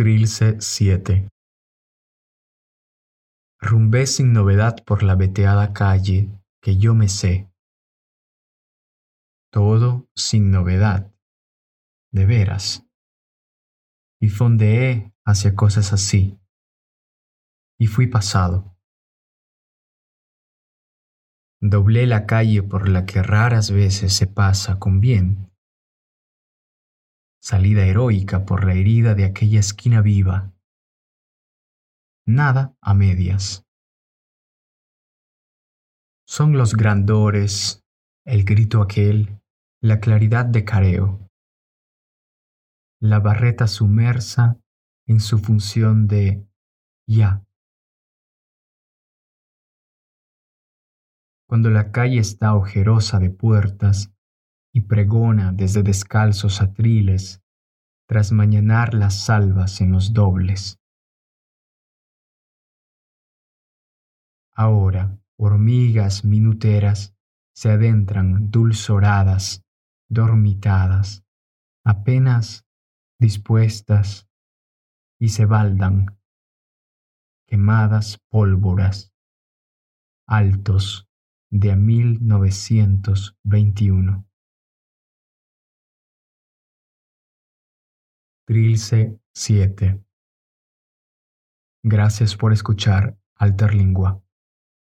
Trilce 7 Rumbé sin novedad por la veteada calle que yo me sé. Todo sin novedad, de veras. Y fondeé hacia cosas así. Y fui pasado. Doblé la calle por la que raras veces se pasa con bien. Salida heroica por la herida de aquella esquina viva. Nada a medias. Son los grandores, el grito aquel, la claridad de careo. La barreta sumersa en su función de ya. cuando la calle está ojerosa de puertas y pregona desde descalzos atriles, tras mañanar las salvas en los dobles. Ahora, hormigas minuteras se adentran dulzoradas, dormitadas, apenas dispuestas, y se baldan, quemadas pólvoras, altos de 1921. Trilce 7 Gracias por escuchar Alterlingua.